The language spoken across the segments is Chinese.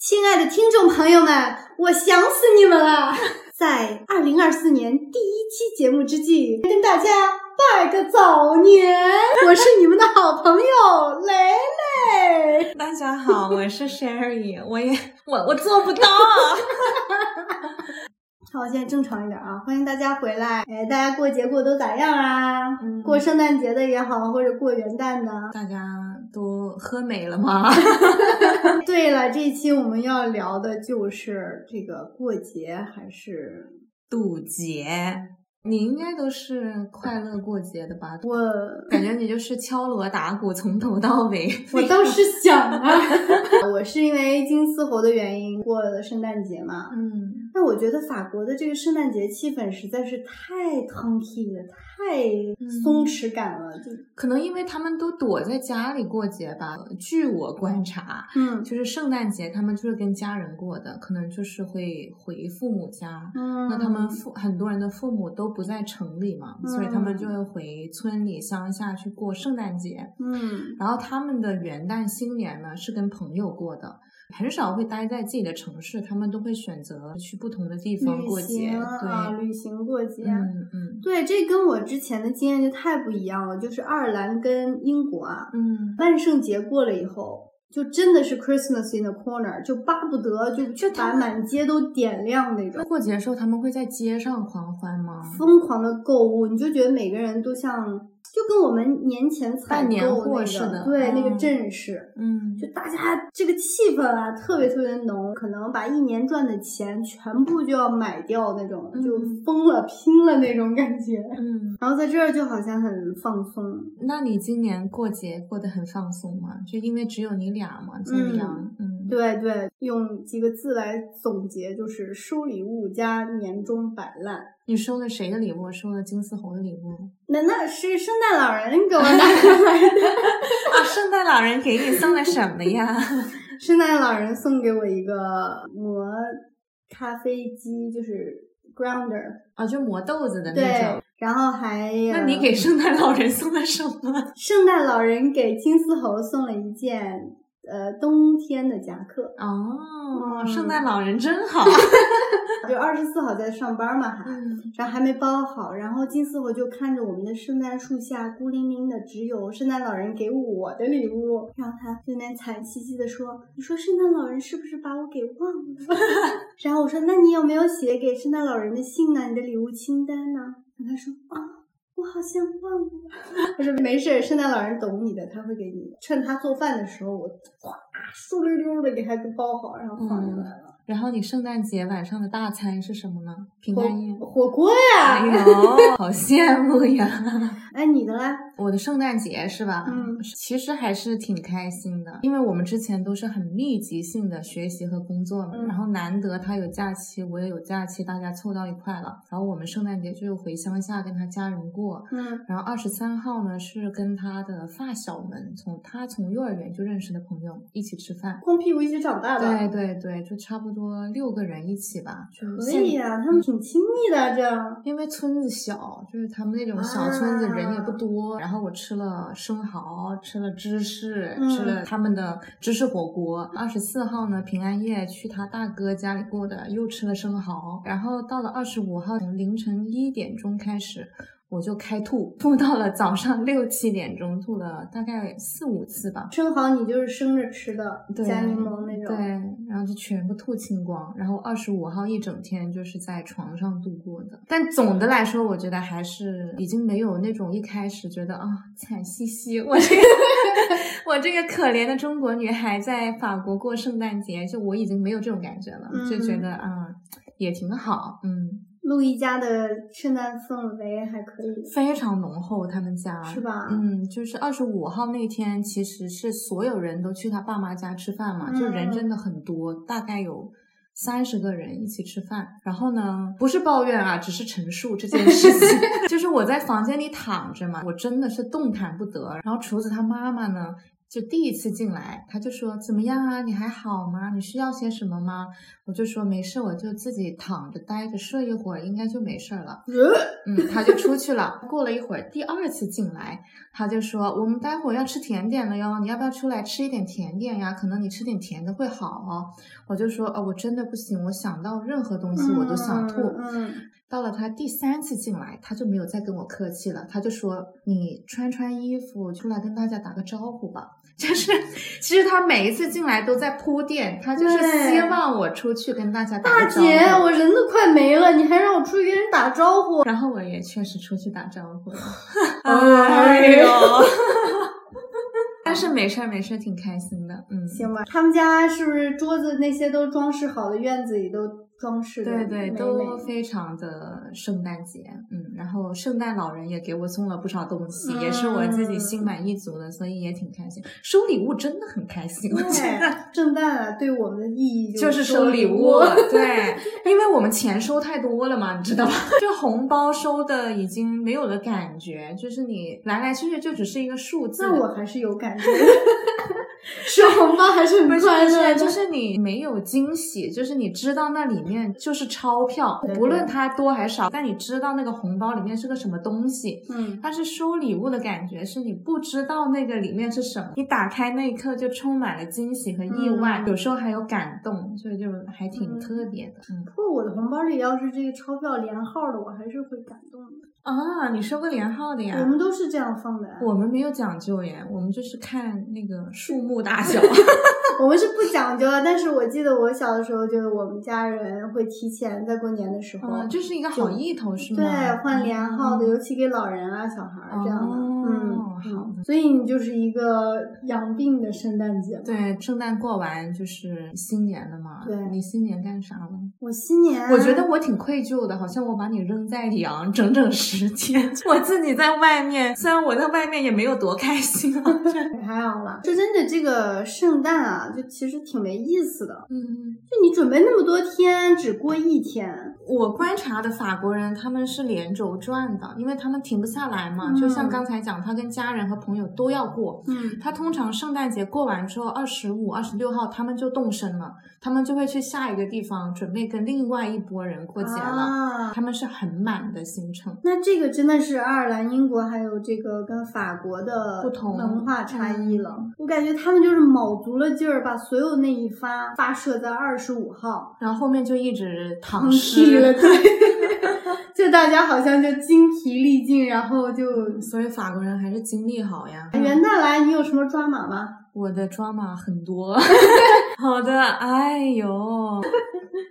亲爱的听众朋友们，我想死你们了！在二零二四年第一期节目之际，跟大家拜个早年。我是你们的好朋友蕾蕾。大家好，我是 Sherry，我也我我做不到。好，现在正常一点啊！欢迎大家回来。哎，大家过节过都咋样啊？过圣诞节的也好，或者过元旦的，大家都喝美了吗？对了，这一期我们要聊的就是这个过节还是渡劫。你应该都是快乐过节的吧？我感觉你就是敲锣打鼓从头到尾。我倒是想啊，我是因为金丝猴的原因过了圣诞节嘛。嗯。但我觉得法国的这个圣诞节气氛实在是太汤气了，太松弛感了。就可能因为他们都躲在家里过节吧。据我观察，嗯，就是圣诞节他们就是跟家人过的，可能就是会回父母家。嗯，那他们父很多人的父母都不在城里嘛，所以他们就会回村里乡下去过圣诞节。嗯，然后他们的元旦新年呢是跟朋友过的。很少会待在自己的城市，他们都会选择去不同的地方过节。对，旅行过节。嗯嗯，对，这跟我之前的经验就太不一样了。就是爱尔兰跟英国啊，嗯，万圣节过了以后。就真的是 Christmas in the corner，就巴不得就就把满街都点亮那种。过节的时候他们会在街上狂欢吗？疯狂的购物，你就觉得每个人都像，就跟我们年前采购似的，对那个阵势，嗯，就大家这个气氛啊，特别特别浓，可能把一年赚的钱全部就要买掉那种，就疯了拼了那种感觉，嗯，然后在这儿就好像很放松。那你今年过节过得很放松吗？就因为只有你俩。俩嘛，金阳，嗯，对对，用几个字来总结就是收礼物加年终摆烂。你收了谁的礼物？收了金丝猴的礼物？那那是圣诞老人给我拿过来的啊！圣诞老人给你送了什么呀？圣诞老人送给我一个磨咖啡机，就是 grounder 啊，就磨豆子的那种。然后还那你给圣诞老人送了什么？圣诞老人给金丝猴送了一件。呃，冬天的夹克哦，圣诞老人真好 就二十四号在上班嘛，还，然后还没包好，然后金丝猴就看着我们的圣诞树下孤零零的，只有圣诞老人给我的礼物，然后他就那惨兮兮的说：“你说圣诞老人是不是把我给忘了？” 然后我说：“那你有没有写给圣诞老人的信呢？你的礼物清单呢？”然后他说：“啊。”我好像忘了，我说没事，圣诞老人懂你的，他会给你。趁他做饭的时候，我哗嗖溜溜的给他包好，然后放进来了。然后你圣诞节晚上的大餐是什么呢？平安夜，火锅呀！哎呦，好羡慕呀！哎，你的嘞？我的圣诞节是吧？嗯，其实还是挺开心的，因为我们之前都是很密集性的学习和工作嘛，然后难得他有假期，我也有假期，大家凑到一块了。然后我们圣诞节就回乡下跟他家人过。嗯，然后二十三号呢是跟他的发小们，从他从幼儿园就认识的朋友一起吃饭，光屁股一起长大的。对对对，就差不多。多六个人一起吧，可以呀，他们挺亲密的，这样。因为村子小，就是他们那种小村子，人也不多。然后我吃了生蚝，吃了芝士，吃了他们的芝士火锅。二十四号呢，平安夜去他大哥家里过的，又吃了生蚝。然后到了二十五号凌晨一点钟开始。我就开吐，吐到了早上六七点钟，吐了大概四五次吧。生蚝你就是生着吃的，加柠檬那种。对，然后就全部吐清光。然后二十五号一整天就是在床上度过的。但总的来说，我觉得还是已经没有那种一开始觉得啊惨兮兮，我这个 我这个可怜的中国女孩在法国过圣诞节，就我已经没有这种感觉了，就觉得啊也挺好，嗯。路易家的圣诞氛围还可以，非常浓厚。他们家是吧？嗯，就是二十五号那天，其实是所有人都去他爸妈家吃饭嘛，就人真的很多，大概有三十个人一起吃饭。然后呢，不是抱怨啊，只是陈述这件事情。就是我在房间里躺着嘛，我真的是动弹不得。然后厨子他妈妈呢？就第一次进来，他就说怎么样啊？你还好吗？你需要些什么吗？我就说没事，我就自己躺着待着睡一会儿，应该就没事了。嗯，他就出去了。过了一会儿，第二次进来，他就说我们待会儿要吃甜点了哟，你要不要出来吃一点甜点呀？可能你吃点甜的会好哦。我就说哦，我真的不行，我想到任何东西我都想吐。嗯，到了他第三次进来，他就没有再跟我客气了，他就说你穿穿衣服出来跟大家打个招呼吧。就是，其实他每一次进来都在铺垫，他就是希望我出去跟大家打大姐，我人都快没了，你还让我出去跟人打招呼。然后我也确实出去打招呼了。哎呦，但是没事儿没事儿，挺开心的。嗯，行吧。他们家是不是桌子那些都装饰好的，院子里都？装饰对对都非常的圣诞节，嗯，然后圣诞老人也给我送了不少东西，也是我自己心满意足的，所以也挺开心。收礼物真的很开心，我觉得圣诞啊，对我们的意义就是收礼物，对，因为我们钱收太多了嘛，你知道吗？就红包收的已经没有了感觉，就是你来来去去就只是一个数字。那我还是有感觉。收红包还是很快乐，就是你没有惊喜，就是你知道那里面就是钞票，不论它多还少，但你知道那个红包里面是个什么东西。嗯，但是收礼物的感觉是你不知道那个里面是什么，你打开那一刻就充满了惊喜和意外，有时候还有感动，所以就还挺特别的。嗯，不过我的红包里要是这个钞票连号的，我还是会感动的。啊，你收过连号的呀？我们都是这样放的。我们没有讲究耶，我们就是看那个数目大小。我们是不讲究的，但是我记得我小的时候，就是我们家人会提前在过年的时候，这是一个好意头，是吗？对，换连号的，尤其给老人啊、小孩这样的。嗯，好的。所以你就是一个养病的圣诞节。对，圣诞过完就是新年了嘛。对，你新年干啥了？我新年，我觉得我挺愧疚的，好像我把你扔在里昂整整十天，我自己在外面，虽然我在外面也没有多开心啊，还好了。说真的，这个圣诞啊，就其实挺没意思的。嗯，就你准备那么多天，只过一天。我观察的法国人，他们是连轴转的，因为他们停不下来嘛。就像刚才讲，他跟家人和朋友都要过。嗯，他通常圣诞节过完之后，二十五、二十六号他们就动身了，他们就会去下一个地方，准备跟另外一拨人过节了。他们是很满的行程。那这个真的是爱尔兰、英国还有这个跟法国的不同文化差异了。我感觉他们就是卯足了劲儿，把所有那一发发射在二十五号，然后后面就一直躺尸。了，对，就大家好像就精疲力尽，然后就，所以法国人还是精力好呀。元旦来，你有什么抓马吗？我的抓马很多。好的，哎呦。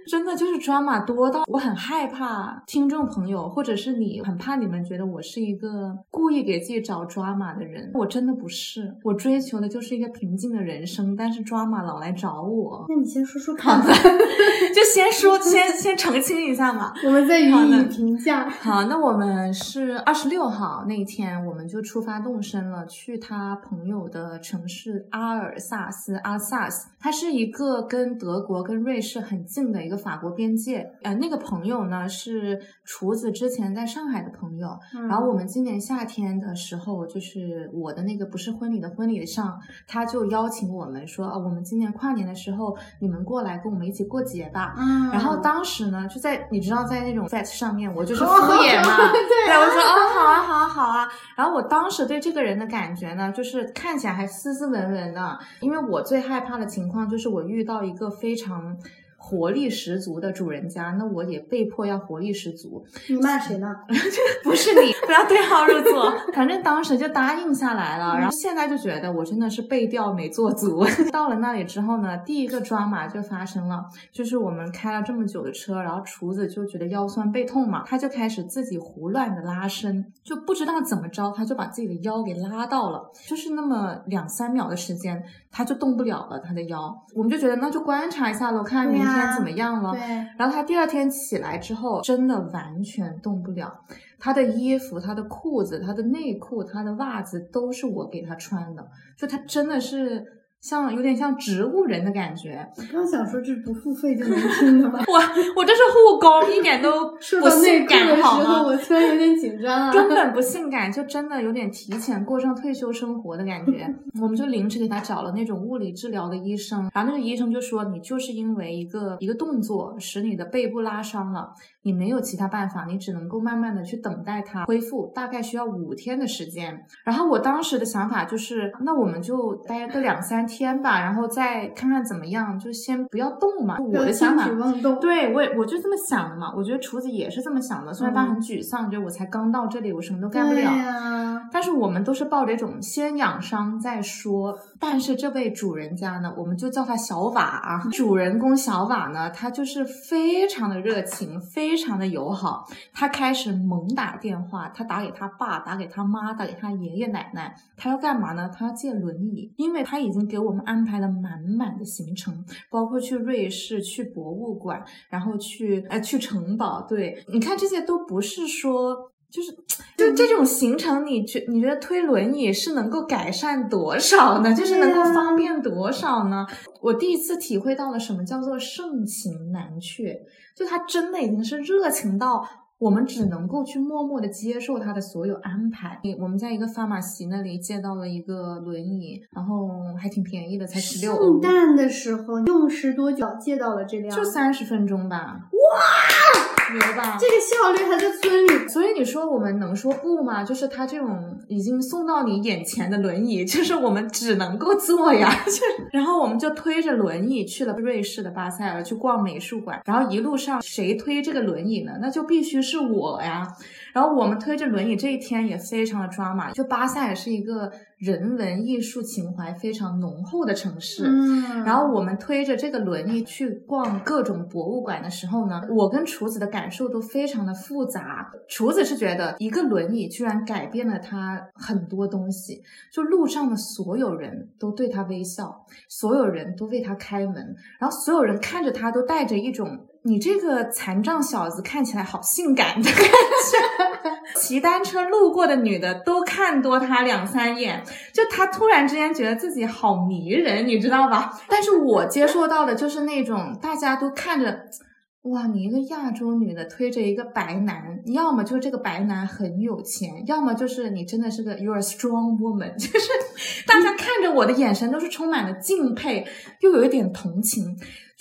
真的就是抓马多到我很害怕，听众朋友或者是你很怕你们觉得我是一个故意给自己找抓马的人，我真的不是，我追求的就是一个平静的人生，但是抓马老来找我。那你先说说看吧，就先说先先澄清一下嘛，我们再予以评价。好，那我们是二十六号那一天，我们就出发动身了，去他朋友的城市阿尔萨斯，阿萨斯，它是一个跟德国跟瑞士很近的一个。法国边界，呃，那个朋友呢是厨子之前在上海的朋友，然后我们今年夏天的时候，就是我的那个不是婚礼的婚礼上，他就邀请我们说，我们今年跨年的时候，你们过来跟我们一起过节吧。嗯，然后当时呢，就在你知道在那种 e t 上面，我就是敷衍嘛，对，我说哦，好啊，好啊，好啊。然后我当时对这个人的感觉呢，就是看起来还斯斯文文的，因为我最害怕的情况就是我遇到一个非常。活力十足的主人家，那我也被迫要活力十足。你骂谁呢？不是你，不要对号入座。反正当时就答应下来了，然后现在就觉得我真的是背调没做足。到了那里之后呢，第一个抓马就发生了，就是我们开了这么久的车，然后厨子就觉得腰酸背痛嘛，他就开始自己胡乱的拉伸，就不知道怎么着，他就把自己的腰给拉到了，就是那么两三秒的时间，他就动不了了，他的腰。我们就觉得那就观察一下喽，看明。天怎么样了？然后他第二天起来之后，真的完全动不了。他的衣服、他的裤子、他的内裤、他的袜子都是我给他穿的，就他真的是像有点像植物人的感觉。我刚想说这是不付费就能听的吧？我我这是护工，一点都 不性感，好吗？我突然有点紧张啊。根本不性感，就真的有点提前过上退休生活的感觉。我们就临时给他找了那种物理治疗的医生，然后那个医生就说，你就是因为一个一个动作使你的背部拉伤了，你没有其他办法，你只能够慢慢的去等待它恢复，大概需要五天的时间。然后我当时的想法就是，那我们就待个两三。天吧，然后再看看怎么样，就先不要动嘛。我的想法，对我我就这么想的嘛。我觉得厨子也是这么想的，虽然他很沮丧，就我才刚到这里，我什么都干不了。但是我们都是抱着一种先养伤再说。但是这位主人家呢，我们就叫他小瓦啊。主人公小瓦呢，他就是非常的热情，非非常的友好。他开始猛打电话，他打给他爸，打给他妈，打给他爷爷奶奶。他要干嘛呢？他要借轮椅，因为他已经给。我们安排了满满的行程，包括去瑞士、去博物馆，然后去呃去城堡。对，你看这些都不是说，就是就这种行程，你觉你觉得推轮椅是能够改善多少呢？就是能够方便多少呢？我第一次体会到了什么叫做盛情难却，就他真的已经是热情到。我们只能够去默默的接受他的所有安排。我们在一个发马席那里借到了一个轮椅，然后还挺便宜的，才十六欧。圣诞的时候用时多久借到了这辆？就三十分钟吧。哇！牛吧？这个效率还在村里，所以你说我们能说不吗？就是他这种已经送到你眼前的轮椅，就是我们只能够坐呀。就然后我们就推着轮椅去了瑞士的巴塞尔去逛美术馆，然后一路上谁推这个轮椅呢？那就必须是我呀。然后我们推着轮椅这一天也非常的抓马，就巴塞尔是一个。人文艺术情怀非常浓厚的城市，嗯，然后我们推着这个轮椅去逛各种博物馆的时候呢，我跟厨子的感受都非常的复杂。厨子是觉得一个轮椅居然改变了他很多东西，就路上的所有人都对他微笑，所有人都为他开门，然后所有人看着他都带着一种。你这个残障小子看起来好性感的感觉，骑单车路过的女的都看多他两三眼，就他突然之间觉得自己好迷人，你知道吧？但是我接受到的就是那种大家都看着，哇，你一个亚洲女的推着一个白男，要么就是这个白男很有钱，要么就是你真的是个 you're a strong woman，就是大家看着我的眼神都是充满了敬佩，又有一点同情。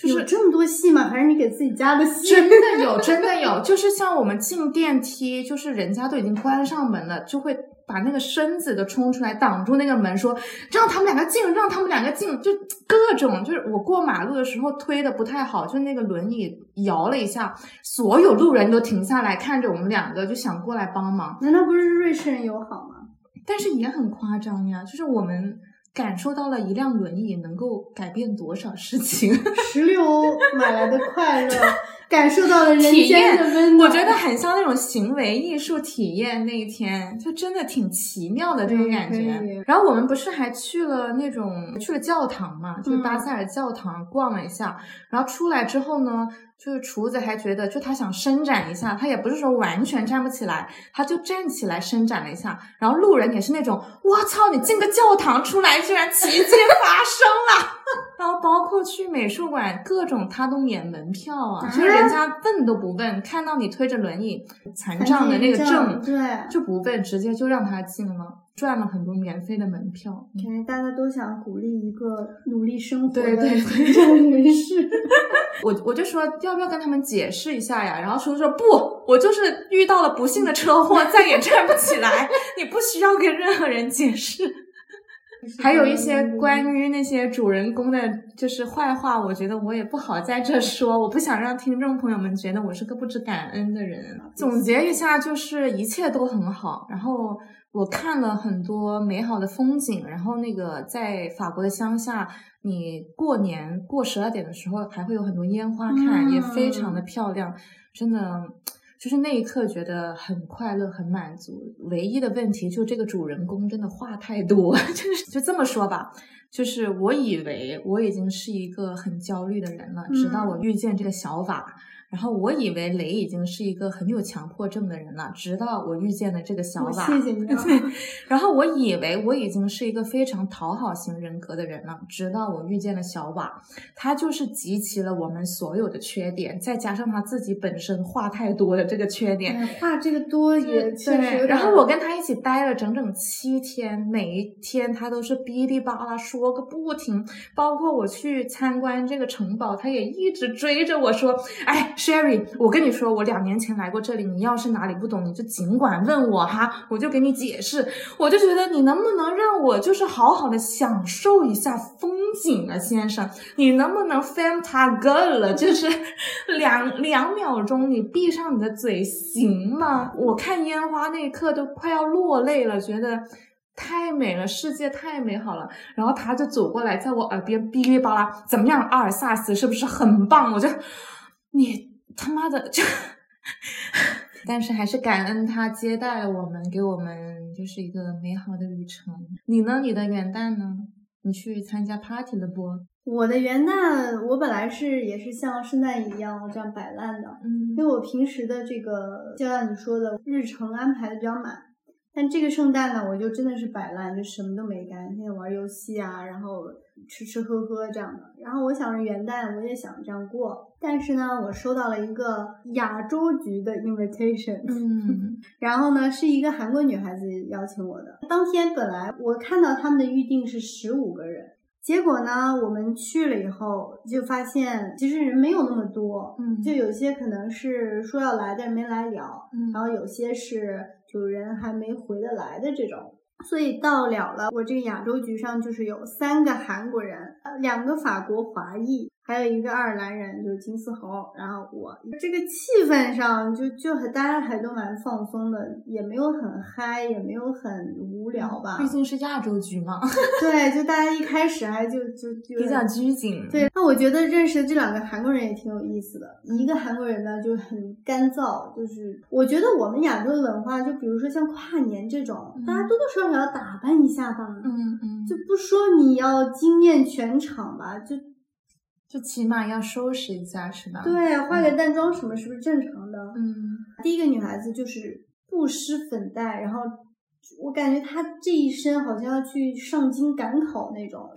有这么多戏吗？还是你给自己加的戏？真的有，真的有。就是像我们进电梯，就是人家都已经关上门了，就会把那个身子都冲出来挡住那个门，说让他们两个进，让他们两个进，就各种。就是我过马路的时候推的不太好，就那个轮椅摇了一下，所有路人都停下来看着我们两个，就想过来帮忙。难道不是瑞士人友好吗？但是也很夸张呀，就是我们。感受到了一辆轮椅能够改变多少事情，十六欧买来的快乐，感受到了人间的温暖。我觉得很像那种行为艺术体验那一天，就真的挺奇妙的这种感觉。然后我们不是还去了那种去了教堂嘛，就巴塞尔教堂逛了一下，然后出来之后呢。就是厨子还觉得，就他想伸展一下，他也不是说完全站不起来，他就站起来伸展了一下。然后路人也是那种，我操，你进个教堂出来，居然奇迹发生了。然后包括去美术馆，各种他都免门票啊，就是人家问都不问，看到你推着轮椅残障的那个证，对，就不问，直接就让他进了，赚了很多免费的门票。感觉大家都想鼓励一个努力生活的对对对 人士。我我就说要不要跟他们解释一下呀？然后叔叔说不，我就是遇到了不幸的车祸，再也站不起来，你不需要跟任何人解释。还有一些关于那些主人公的，就是坏话，我觉得我也不好在这说，我不想让听众朋友们觉得我是个不知感恩的人。总结一下，就是一切都很好，然后我看了很多美好的风景，然后那个在法国的乡下。你过年过十二点的时候，还会有很多烟花看，也非常的漂亮，真的就是那一刻觉得很快乐、很满足。唯一的问题就这个主人公真的话太多，就是就这么说吧。就是我以为我已经是一个很焦虑的人了，直到我遇见这个小法。然后我以为雷已经是一个很有强迫症的人了，直到我遇见了这个小瓦。谢谢你。然后我以为我已经是一个非常讨好型人格的人了，直到我遇见了小瓦，他就是集齐了我们所有的缺点，再加上他自己本身话太多的这个缺点。话这个多也确实。然后我跟他一起待了整整七天，每一天他都是哔哩吧啦说个不停，包括我去参观这个城堡，他也一直追着我说：“哎。” Sherry，我跟你说，我两年前来过这里。你要是哪里不懂，你就尽管问我哈，我就给你解释。我就觉得你能不能让我就是好好的享受一下风景啊，先生？你能不能 fam ta girl 了？就是 两两秒钟，你闭上你的嘴行吗？我看烟花那一刻都快要落泪了，觉得太美了，世界太美好了。然后他就走过来，在我耳边哔哩吧啦，怎么样？阿尔萨斯是不是很棒？我就你。他妈的，就，但是还是感恩他接待了我们，给我们就是一个美好的旅程。你呢？你的元旦呢？你去参加 party 了不？我的元旦，我本来是也是像圣诞一样这样摆烂的，嗯，因为我平时的这个就像你说的日程安排的比较满。但这个圣诞呢，我就真的是摆烂，就什么都没干，天天玩游戏啊，然后吃吃喝喝这样的。然后我想着元旦我也想这样过，但是呢，我收到了一个亚洲局的 invitation，嗯，然后呢是一个韩国女孩子邀请我的。当天本来我看到他们的预定是十五个人，结果呢我们去了以后就发现其实人没有那么多，嗯，就有些可能是说要来但是没来了，嗯，然后有些是。就人还没回得来的这种，所以到了了，我这个亚洲局上就是有三个韩国人，两个法国华裔。还有一个爱尔兰人，就是金丝猴，然后我这个气氛上就就和大家还都蛮放松的，也没有很嗨，也没有很无聊吧。毕竟是亚洲局嘛。对，就大家一开始还就就就比较拘谨。对，那我觉得认识这两个韩国人也挺有意思的。一个韩国人呢就很干燥，就是我觉得我们亚洲的文化，就比如说像跨年这种，大家多多少少要打扮一下吧。嗯嗯。就不说你要惊艳全场吧，就。就起码要收拾一下，是吧？对，化个淡妆什么是不是正常的？嗯，第一个女孩子就是不施粉黛，然后我感觉她这一身好像要去上京赶考那种，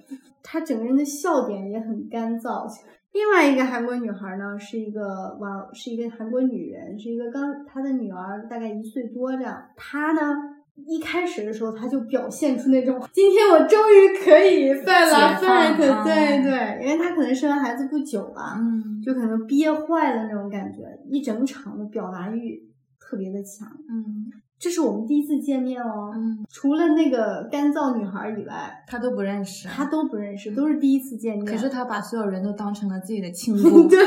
她整个人的笑点也很干燥。另外一个韩国女孩呢，是一个哇，是一个韩国女人，是一个刚她的女儿大概一岁多这样，她呢。一开始的时候，他就表现出那种今天我终于可以 fight fight，对对，因为他可能生完孩子不久吧，嗯，就可能憋坏了那种感觉，一整场的表达欲特别的强，嗯，这是我们第一次见面哦，嗯，除了那个干燥女孩以外，他都不认识，他都不认识，都是第一次见面，可是他把所有人都当成了自己的亲姑，对，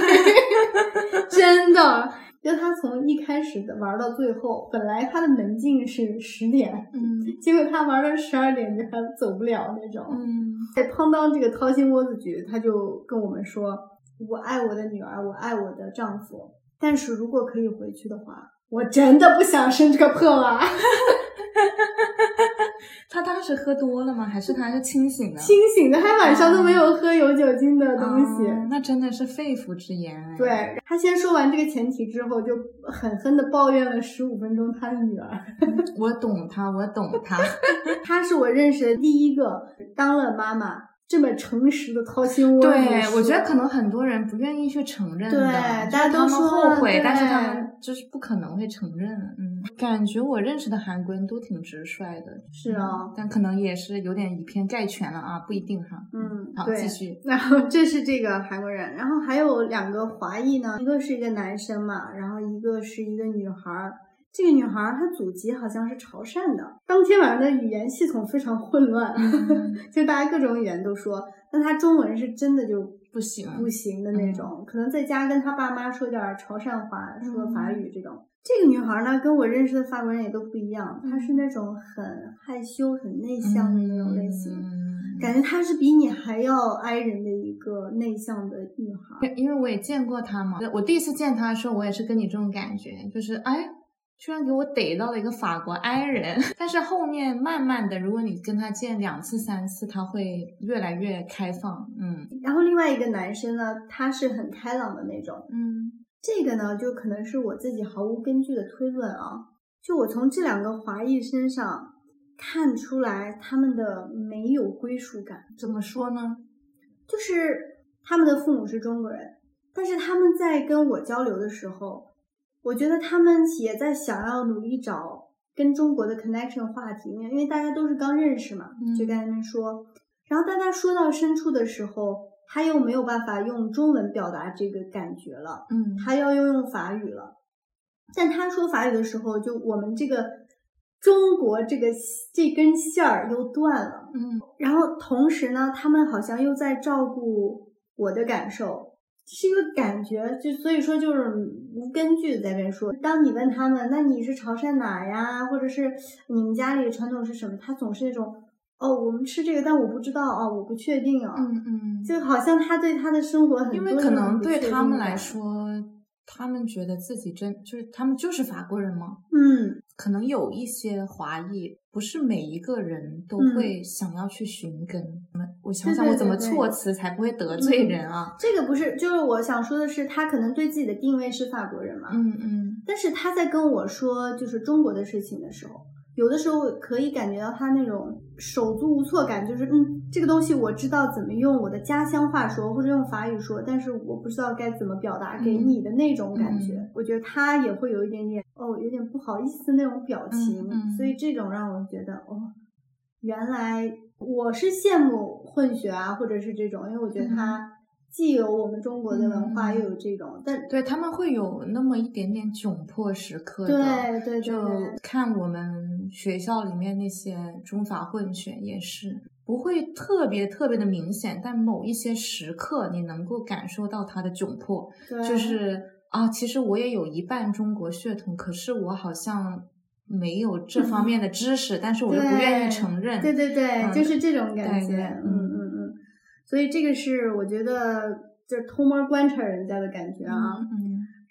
真的。就他从一开始的玩到最后，本来他的门禁是十点，嗯，结果他玩到十二点就还走不了那种，嗯，在碰到这个掏心窝子局，他就跟我们说：“我爱我的女儿，我爱我的丈夫，但是如果可以回去的话，我真的不想生这个破娃。”他当时喝多了吗？还是他是清醒的？清醒的，他晚上都没有喝有酒精的东西。那真的是肺腑之言。对他先说完这个前提之后，就狠狠的抱怨了十五分钟他的女儿。我懂他，我懂他。他是我认识的第一个当了妈妈。这么诚实的掏心窝子，对我觉得可能很多人不愿意去承认的，对，大家都说后悔，但是他们就是不可能会承认。嗯，感觉我认识的韩国人都挺直率的，是啊，但可能也是有点以偏概全了啊，不一定哈。嗯，好，继续。然后这是这个韩国人，然后还有两个华裔呢，一个是一个男生嘛，然后一个是一个女孩儿。这个女孩她祖籍好像是潮汕的。当天晚上的语言系统非常混乱，就大家各种语言都说，但她中文是真的就不行不行的那种。可能在家跟他爸妈说点潮汕话，说法语这种。这个女孩呢，跟我认识的法国人也都不一样，她是那种很害羞、很内向的那种类型，感觉她是比你还要挨人的一个内向的女孩。因为我也见过她嘛，我第一次见她的时候，我也是跟你这种感觉，就是哎。居然给我逮到了一个法国 i 人，但是后面慢慢的，如果你跟他见两次三次，他会越来越开放，嗯。然后另外一个男生呢，他是很开朗的那种，嗯，这个呢就可能是我自己毫无根据的推论啊，就我从这两个华裔身上看出来他们的没有归属感，怎么说呢？就是他们的父母是中国人，但是他们在跟我交流的时候。我觉得他们也在想要努力找跟中国的 connection 话题，因为大家都是刚认识嘛，就跟他们说。然后大家说到深处的时候，他又没有办法用中文表达这个感觉了，嗯，他要又用法语了。但他说法语的时候，就我们这个中国这个这根线儿又断了，嗯。然后同时呢，他们好像又在照顾我的感受。是一个感觉，就所以说就是无根据的在这说。当你问他们，那你是潮汕哪呀？或者是你们家里的传统是什么？他总是那种，哦，我们吃这个，但我不知道哦，我不确定啊。嗯嗯，就好像他对他的生活很多因为可能对他们来说。他们觉得自己真就是他们就是法国人吗？嗯，可能有一些华裔，不是每一个人都会想要去寻根。我想想，我怎么措辞才不会得罪人啊？这个不是，就是我想说的是，他可能对自己的定位是法国人嘛。嗯嗯。但是他在跟我说就是中国的事情的时候。有的时候可以感觉到他那种手足无措感，就是嗯，这个东西我知道怎么用我的家乡话说，或者用法语说，但是我不知道该怎么表达给你的那种感觉。我觉得他也会有一点点哦，有点不好意思那种表情，所以这种让我觉得哦，原来我是羡慕混血啊，或者是这种，因为我觉得他。既有我们中国的文化，又有这种，但对他们会有那么一点点窘迫时刻的。对对对，就看我们学校里面那些中法混血也是，不会特别特别的明显，但某一些时刻你能够感受到他的窘迫，就是啊，其实我也有一半中国血统，可是我好像没有这方面的知识，但是我又不愿意承认。对对对，就是这种感觉，嗯嗯嗯。所以这个是我觉得就是偷摸观察人家的感觉啊，嗯，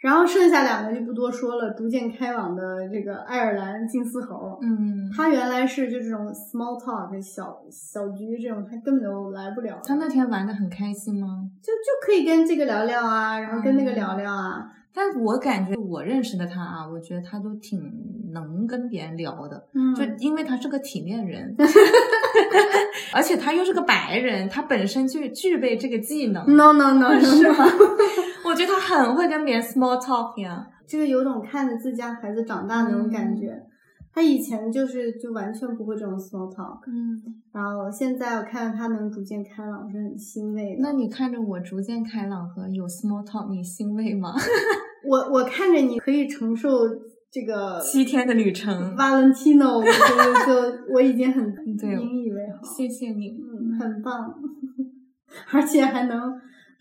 然后剩下两个就不多说了，逐渐开往的这个爱尔兰金丝猴，嗯，他原来是就这种 small talk 小小局这种，他根本就来不了。他那天玩的很开心吗？就就可以跟这个聊聊啊，然后跟那个聊聊啊。但我感觉我认识的他啊，我觉得他都挺能跟别人聊的，嗯，就因为他是个体面人，而且他又是个白人，他本身就具备这个技能。No no no，是吗？我觉得他很会跟别人 small talk 呀，就是有种看着自家孩子长大那种感觉。他以前就是就完全不会这种 small talk，嗯，然后现在我看着他能逐渐开朗，我是很欣慰的。那你看着我逐渐开朗和有 small talk，你欣慰吗？我我看着你可以承受这个七天的旅程，Valentino，我就就我已经很 引以为豪。谢谢你，嗯，很棒，而且还能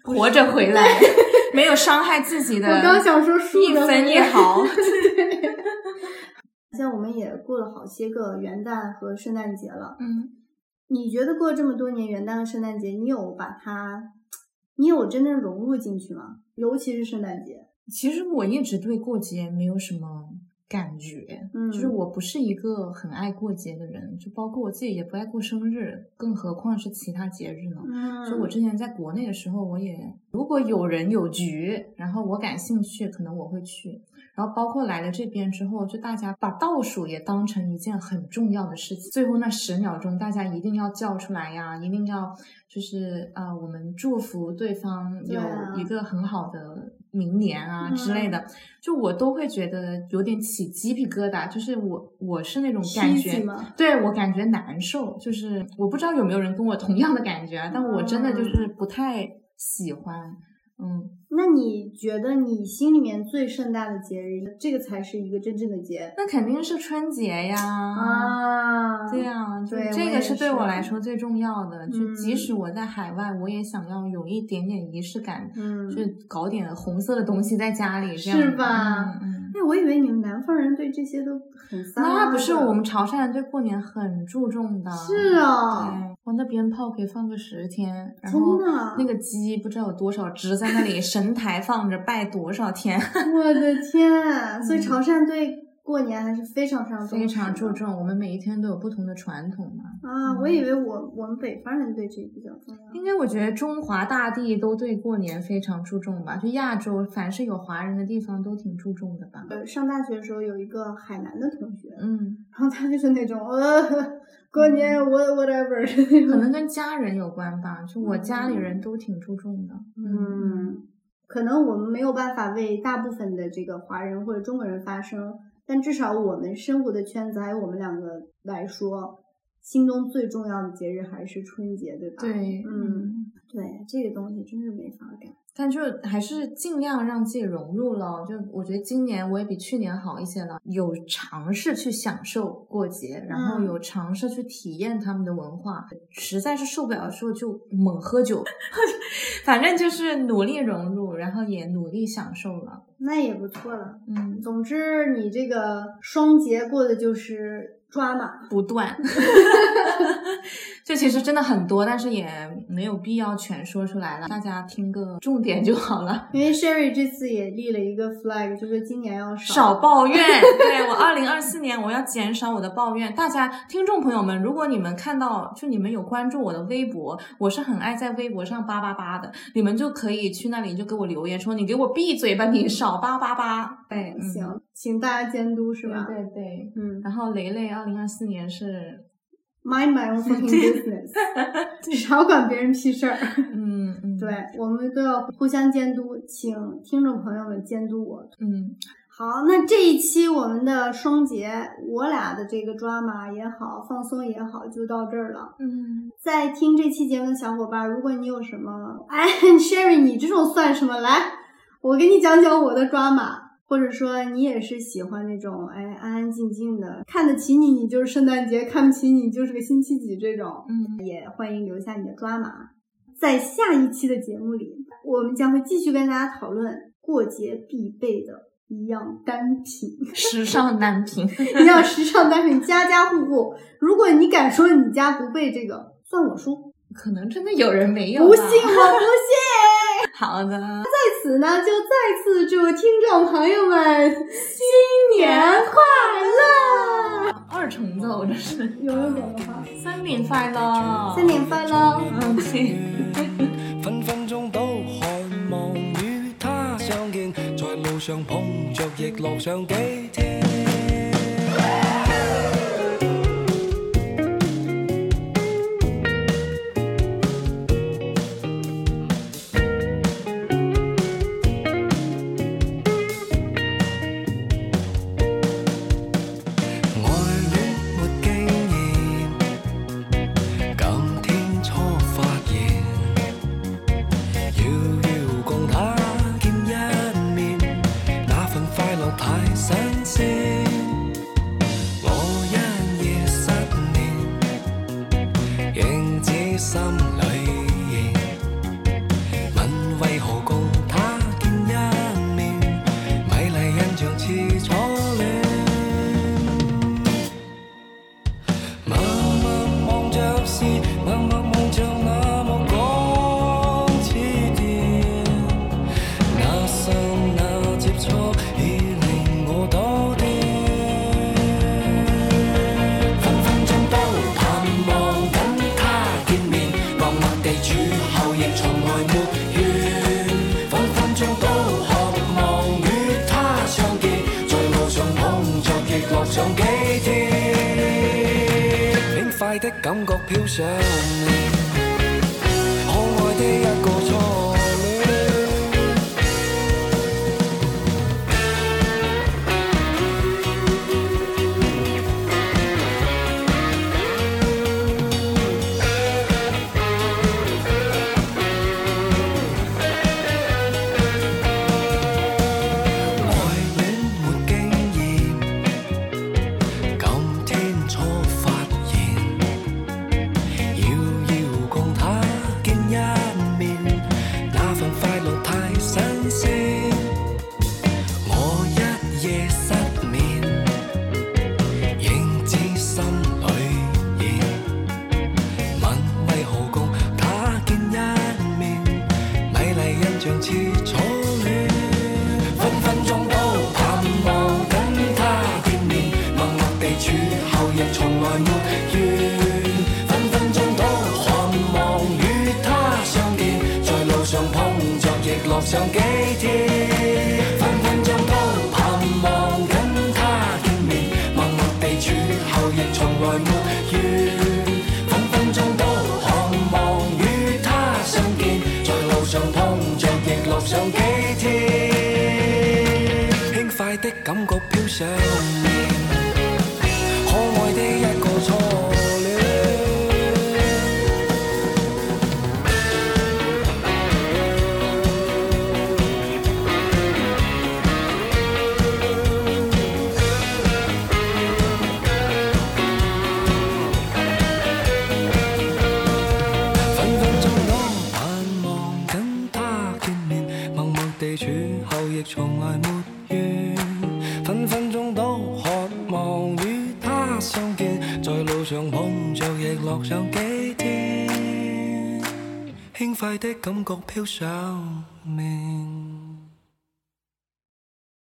活着回来，没有伤害自己的。我刚想说一分一毫。像 我们也过了好些个元旦和圣诞节了，嗯，你觉得过这么多年元旦和圣诞节，你有把它，你有真正融入进去吗？尤其是圣诞节。其实我一直对过节没有什么感觉，嗯，就是我不是一个很爱过节的人，就包括我自己也不爱过生日，更何况是其他节日呢？嗯，就我之前在国内的时候，我也如果有人有局，然后我感兴趣，可能我会去。然后包括来了这边之后，就大家把倒数也当成一件很重要的事情。最后那十秒钟，大家一定要叫出来呀，一定要就是啊，我们祝福对方有一个很好的明年啊之类的。就我都会觉得有点起鸡皮疙瘩，就是我我是那种感觉，对我感觉难受。就是我不知道有没有人跟我同样的感觉啊，但我真的就是不太喜欢。嗯，那你觉得你心里面最盛大的节日，这个才是一个真正的节？那肯定是春节呀！啊，对呀，对，这个是对我来说最重要的。就即使我在海外，我也想要有一点点仪式感，嗯，就搞点红色的东西在家里，这样是吧？嗯，哎，我以为你们南方人对这些都很撒。那不是我们潮汕人对过年很注重的。是啊，对，我那鞭炮可以放个十天，然后那个鸡不知道有多少只在那里神台放着拜多少天。我的天！所以潮汕对过年还是非常非常非常注重，我们每一天都有不同的传统嘛。啊，我以为我我们北方人对这比较重要。应该我觉得中华大地都对过年非常注重吧？就亚洲，凡是有华人的地方都挺注重的吧？呃，上大学的时候有一个海南的同学，嗯，然后他就是那种呃，过年我 whatever，可能跟家人有关吧。就我家里人都挺注重的，嗯，可能我们没有办法为大部分的这个华人或者中国人发声。但至少我们生活的圈子，还有我们两个来说，心中最重要的节日还是春节，对吧？对，嗯，对，这个东西真是没法改。但就还是尽量让自己融入了。就我觉得今年我也比去年好一些了，有尝试去享受过节，然后有尝试去体验他们的文化。实在是受不了的时候就猛喝酒，反正就是努力融入，然后也努力享受了。那也不错了。嗯，总之你这个双节过的就是抓马不断。这其实真的很多，但是也没有必要全说出来了，大家听个重点就好了。因为 Sherry 这次也立了一个 flag，就是今年要少抱怨。对我，二零二四年我要减少我的抱怨。大家听众朋友们，如果你们看到，就你们有关注我的微博，我是很爱在微博上叭叭叭的，你们就可以去那里就给我留言说，你给我闭嘴吧，你少叭叭叭。对，行，请大家监督是吧？对对，嗯。然后雷雷，二零二四年是。Mind my own fucking business，少管别人屁事儿。嗯嗯，对，我们都要互相监督，请听众朋友们监督我。嗯，好，那这一期我们的双节，我俩的这个抓马也好，放松也好，就到这儿了。嗯，在听这期节目的小伙伴，如果你有什么，哎，Sherry，你这种算什么？来，我给你讲讲我的抓马。或者说你也是喜欢那种哎安安静静的，看得起你你就是圣诞节，看不起你就是个星期几这种，嗯，也欢迎留下你的抓马。在下一期的节目里，我们将会继续跟大家讨论过节必备的一样单品，时尚单品，一样时尚单品，家家户户。如果你敢说你家不备这个，算我输。可能真的有人没有，不信我不信。好的，在此呢，就再次祝听众朋友们新年快乐！二重奏这是有一点的话，新年快乐，新年快乐。嗯，对。分分钟都渴望与他相见，在路上碰着亦乐上几天。从来没怨，分分钟都渴望与他相见，在路上碰着亦乐上几天，轻快的感觉飘上。愉快的感觉飘上。